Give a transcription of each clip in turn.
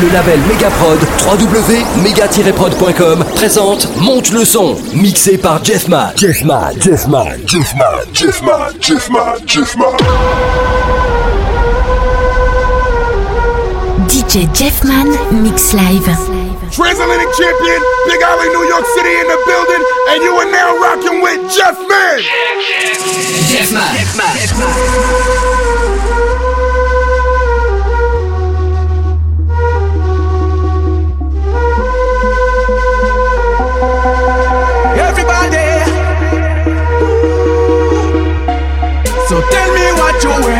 le label Megaprod, www.mega-prod.com, présente Monte le son, mixé par Jeff Mann. Jeff Mann, Jeff Mann, Jeff Mann, DJ Jeffman, Mix Live. Transatlantic champion, Big Alley, New York City in the building, and you are now rocking with Jeff Mann. Jeff Mann. Jeff so tell me what you're waiting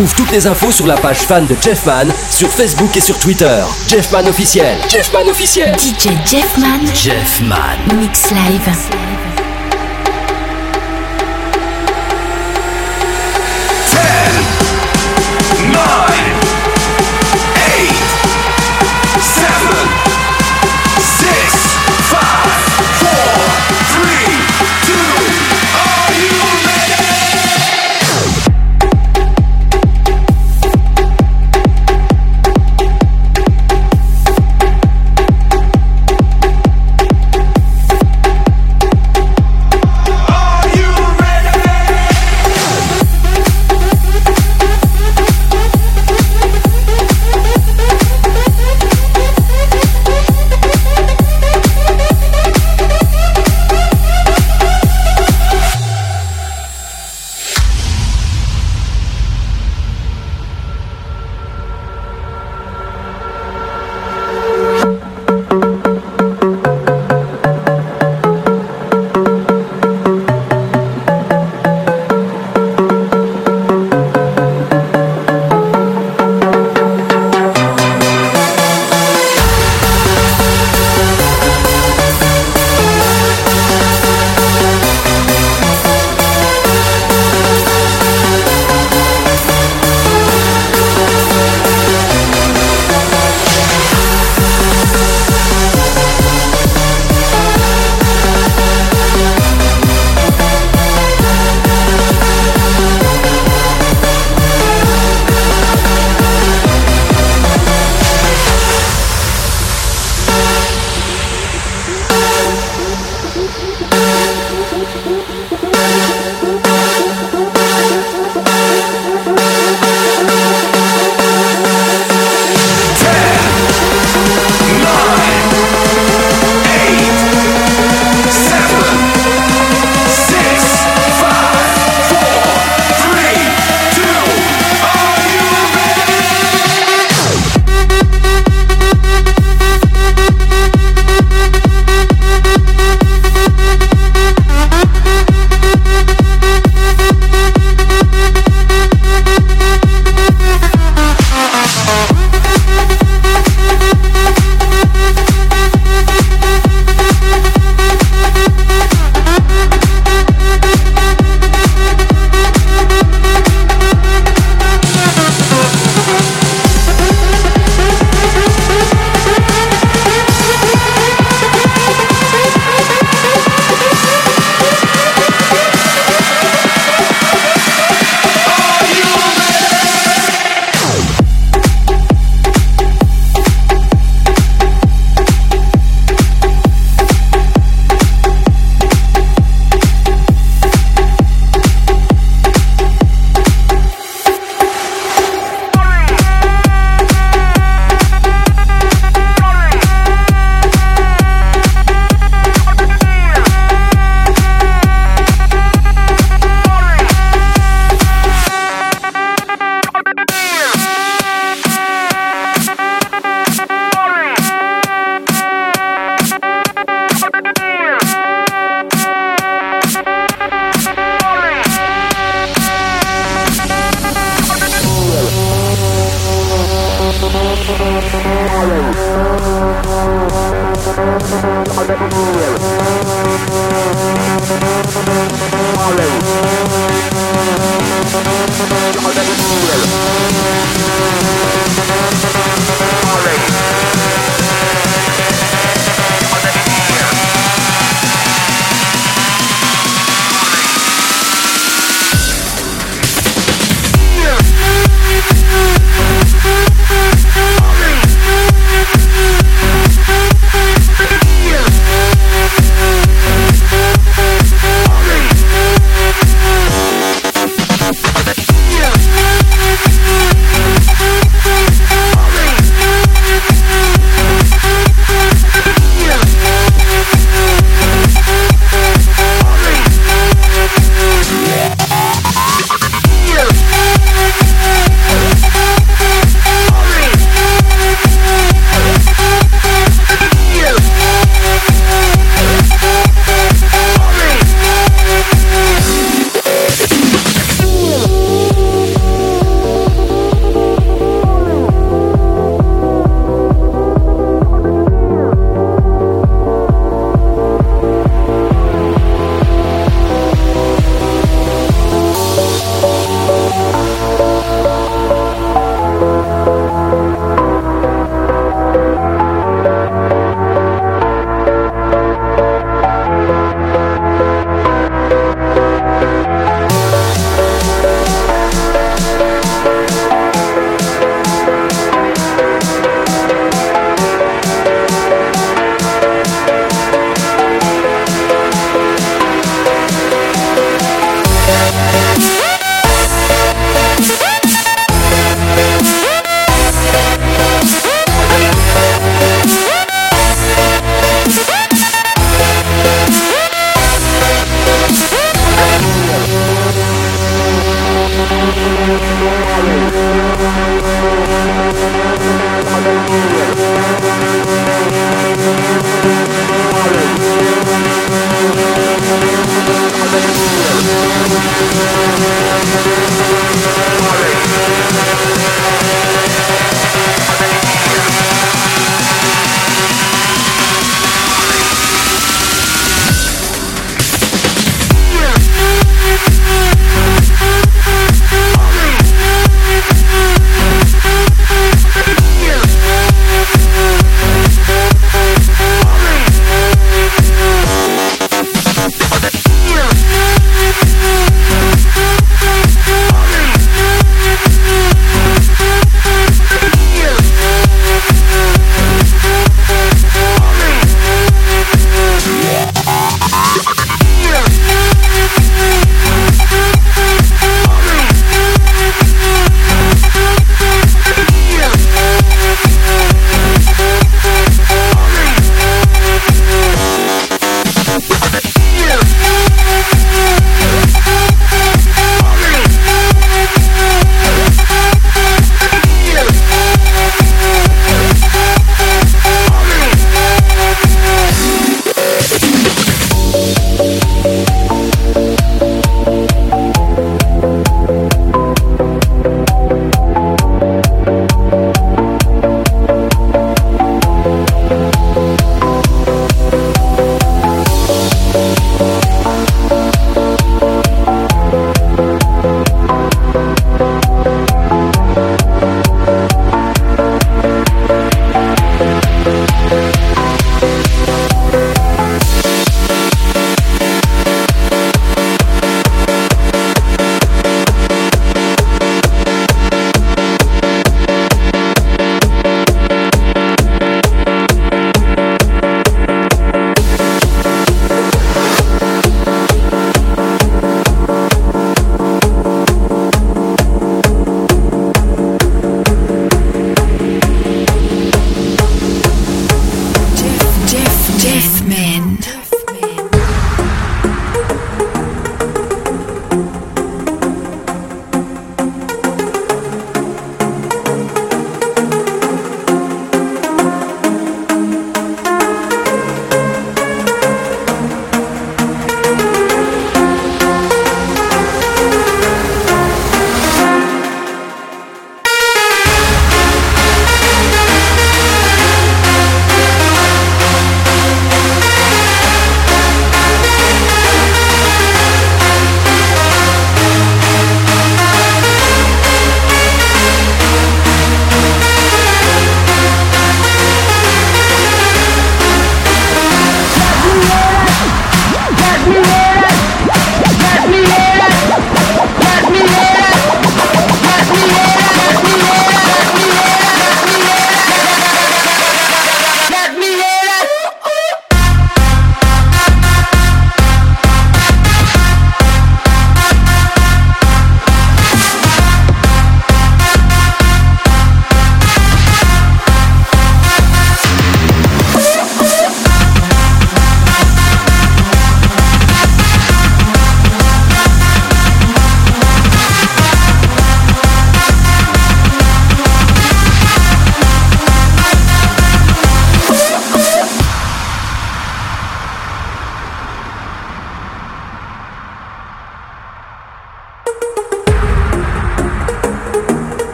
Retrouve toutes les infos sur la page fan de Jeffman sur Facebook et sur Twitter. Jeffman officiel. Jeffman officiel. DJ Jeffman Jeffman. Mix Live. Hallelujah.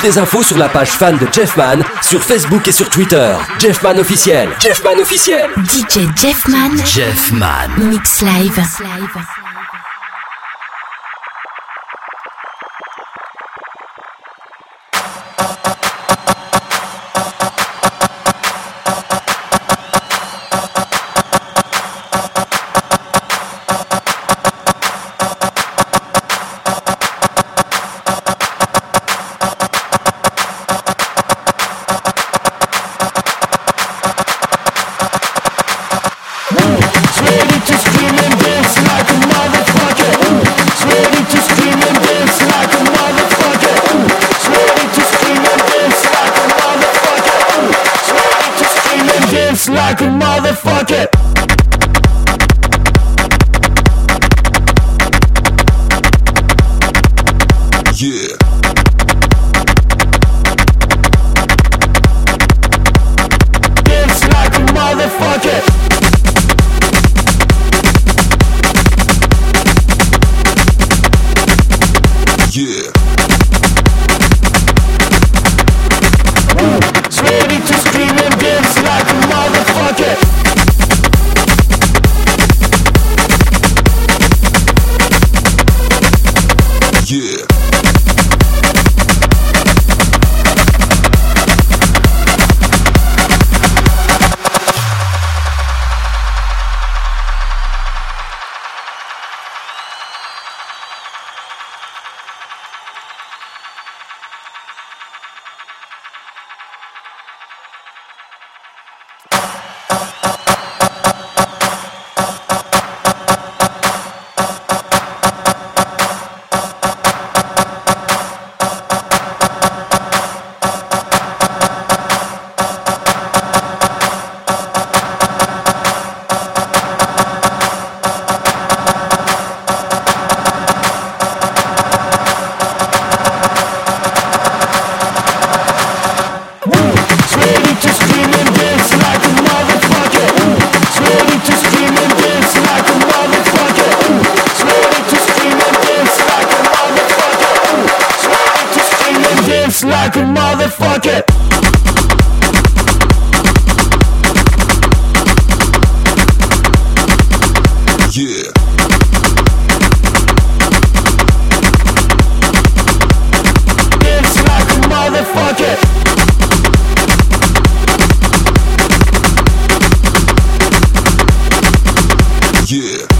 Toutes les infos sur la page fan de Jeffman sur Facebook et sur Twitter. Jeffman officiel. Jeffman officiel. DJ Jeffman. Jeffman. Mix live. fuck it. yeah.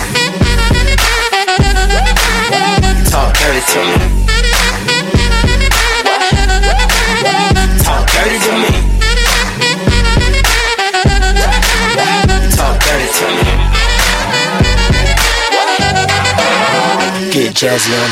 Jazzy on.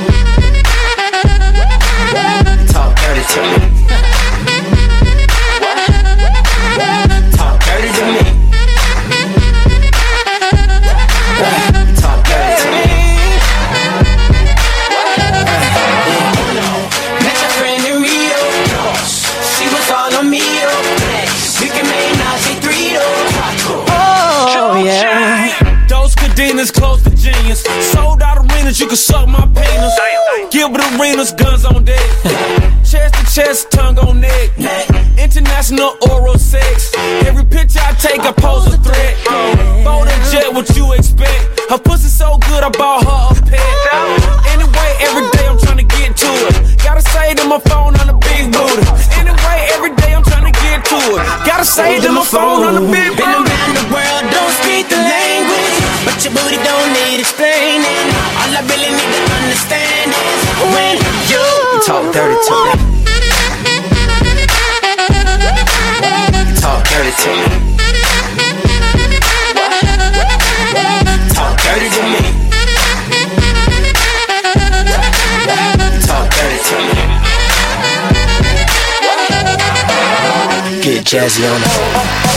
Talk dirty to me. Talk dirty to me. Talk dirty to me. Met your friend in Rio. She was all on me. We can make Nazi three Oh, yeah. Those cadenas close to genius. Sold out arenas, you can suck my penis. Gilbert Arenas, guns on deck. chest to chest, tongue on neck. International oral sex. Every picture I take, I pose a threat. Bold and jet, what you expect? Her pussy so good, I bought her a pet. Anyway, every day I'm trying to get to it. Gotta say to my phone on the big booty. Anyway, every day I'm trying to get to it. Gotta say to my phone on the big Been around the world, don't speak the language, but your booty don't need explaining. All I really need to understand is when you Talk dirty to me. Talk dirty to me. Talk dirty to me. Talk dirty to me. Get jazzy on it.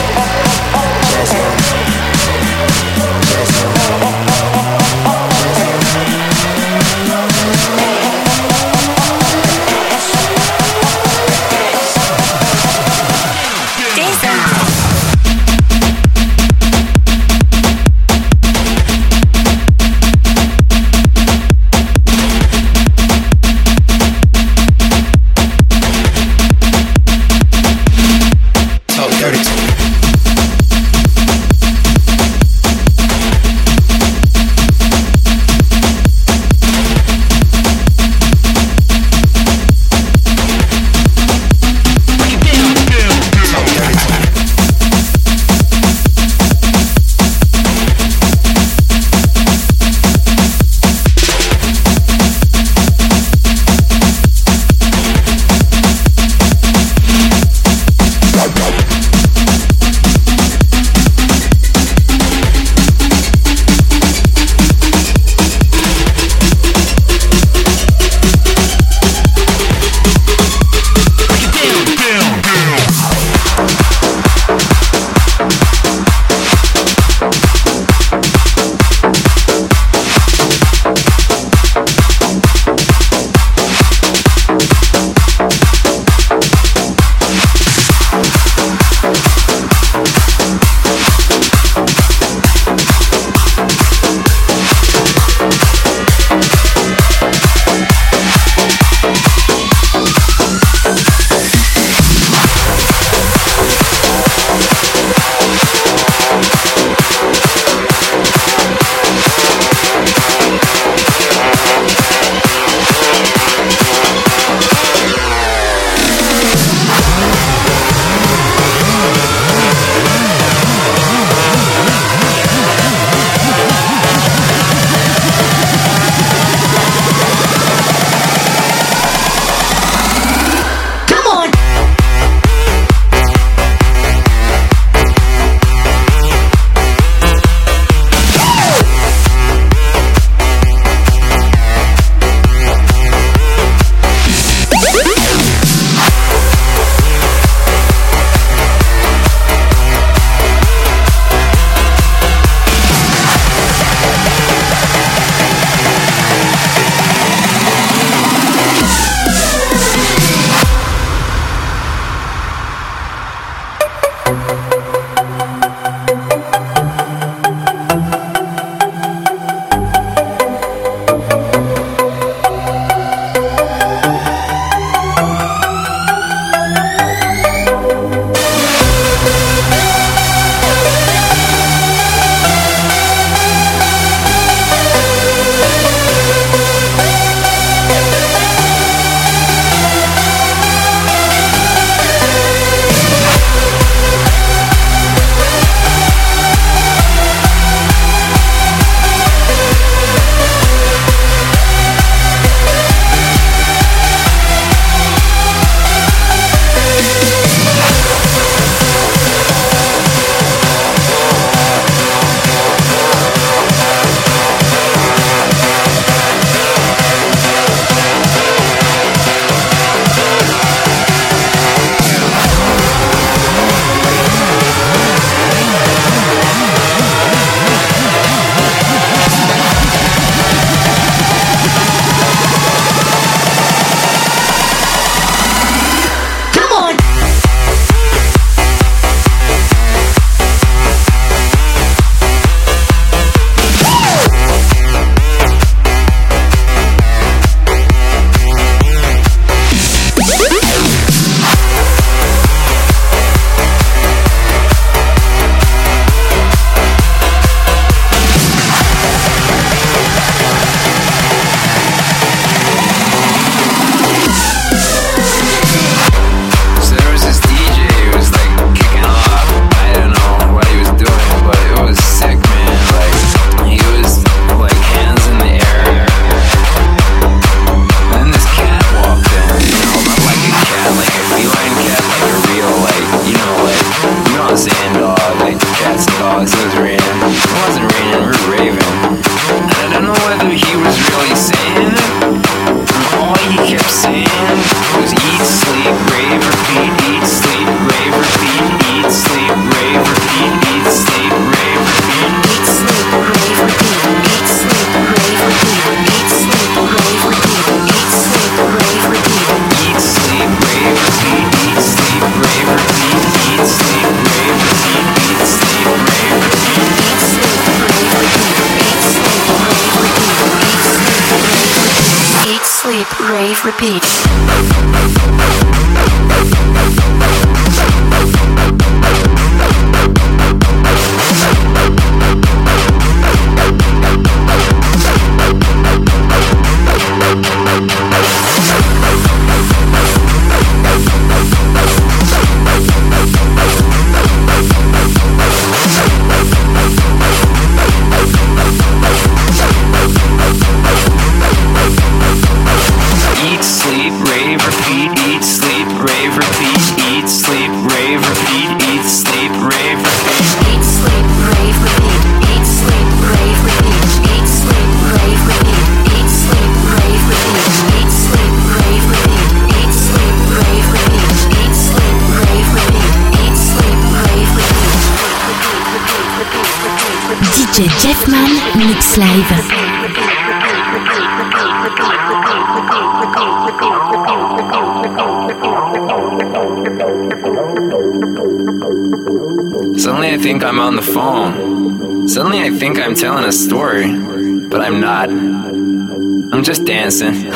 dancing.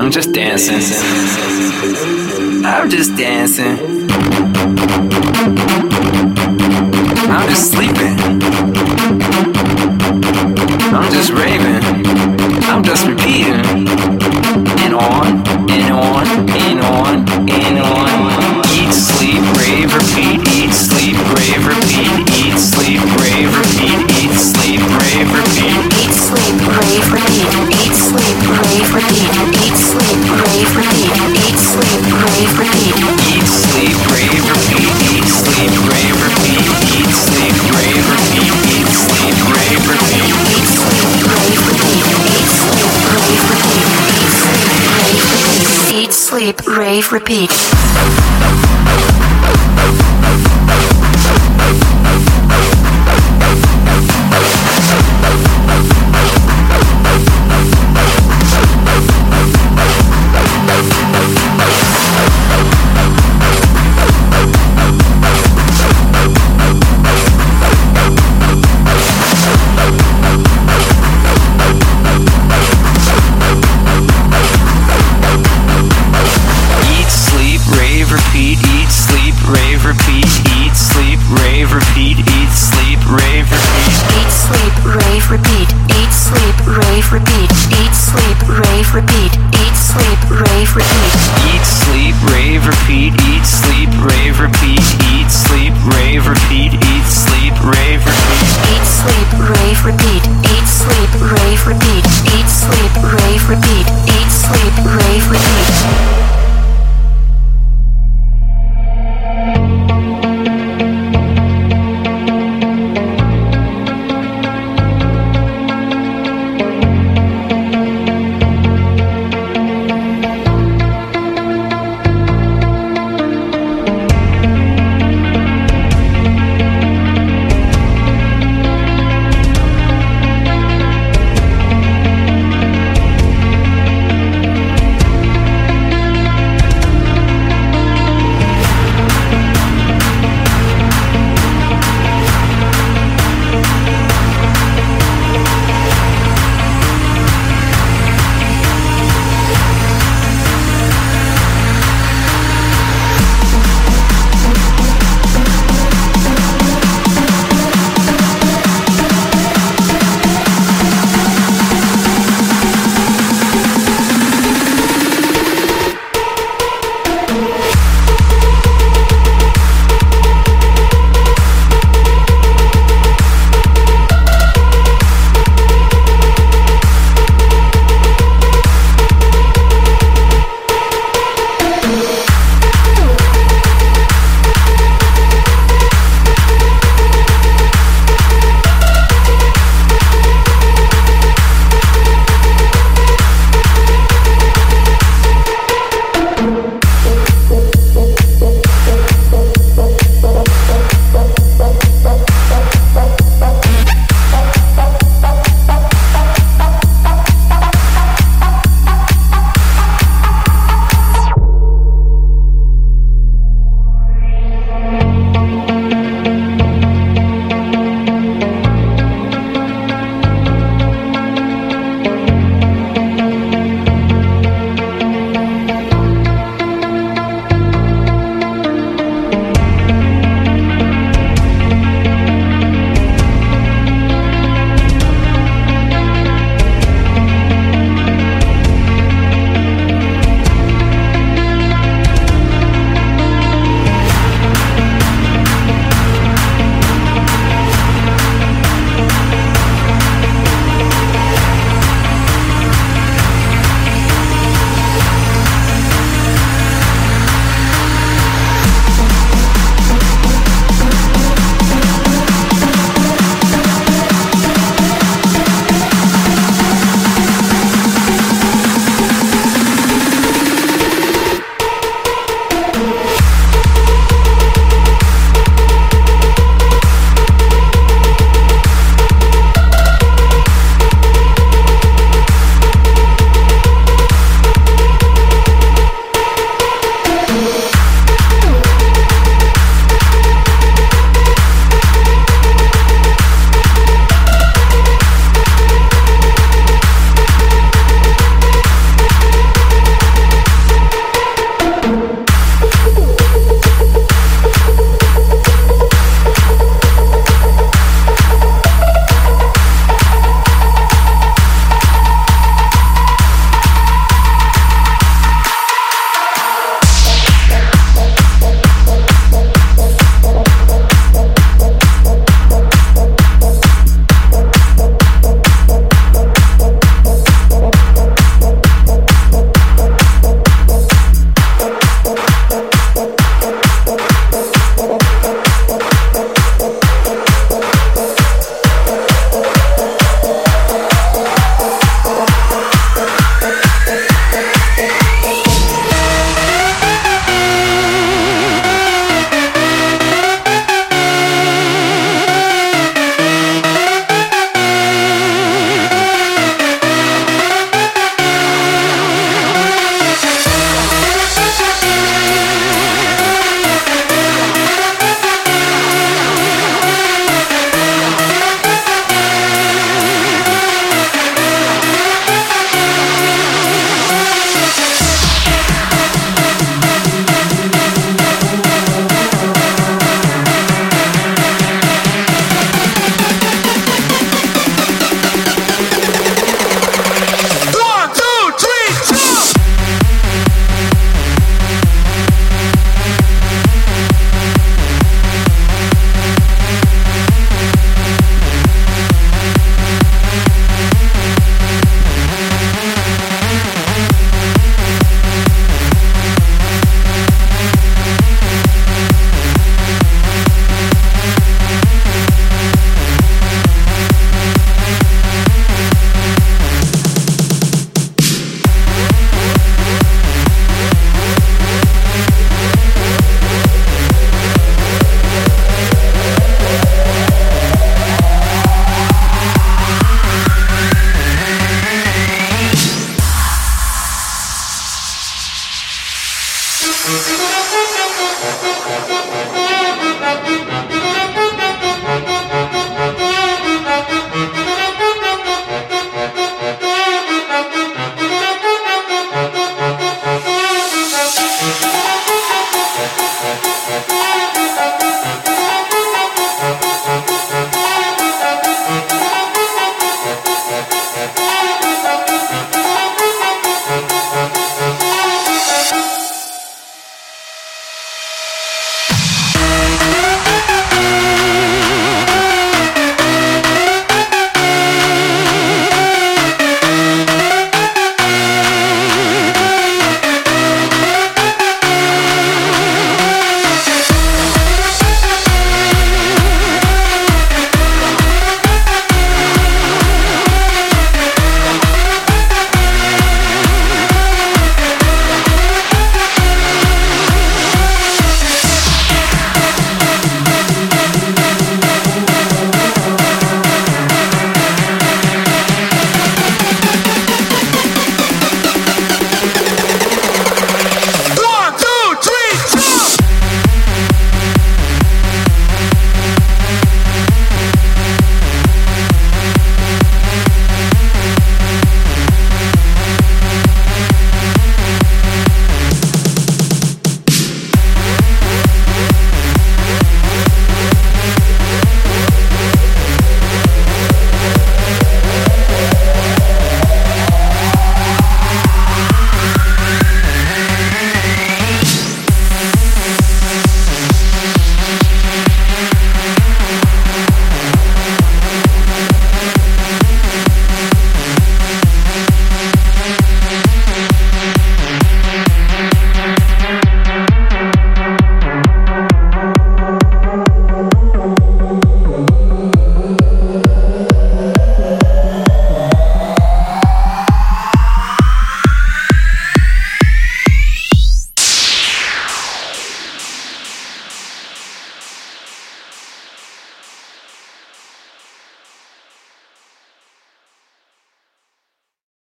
I'm just dancing. I'm just dancing. I'm just sleeping. Rave Repeat.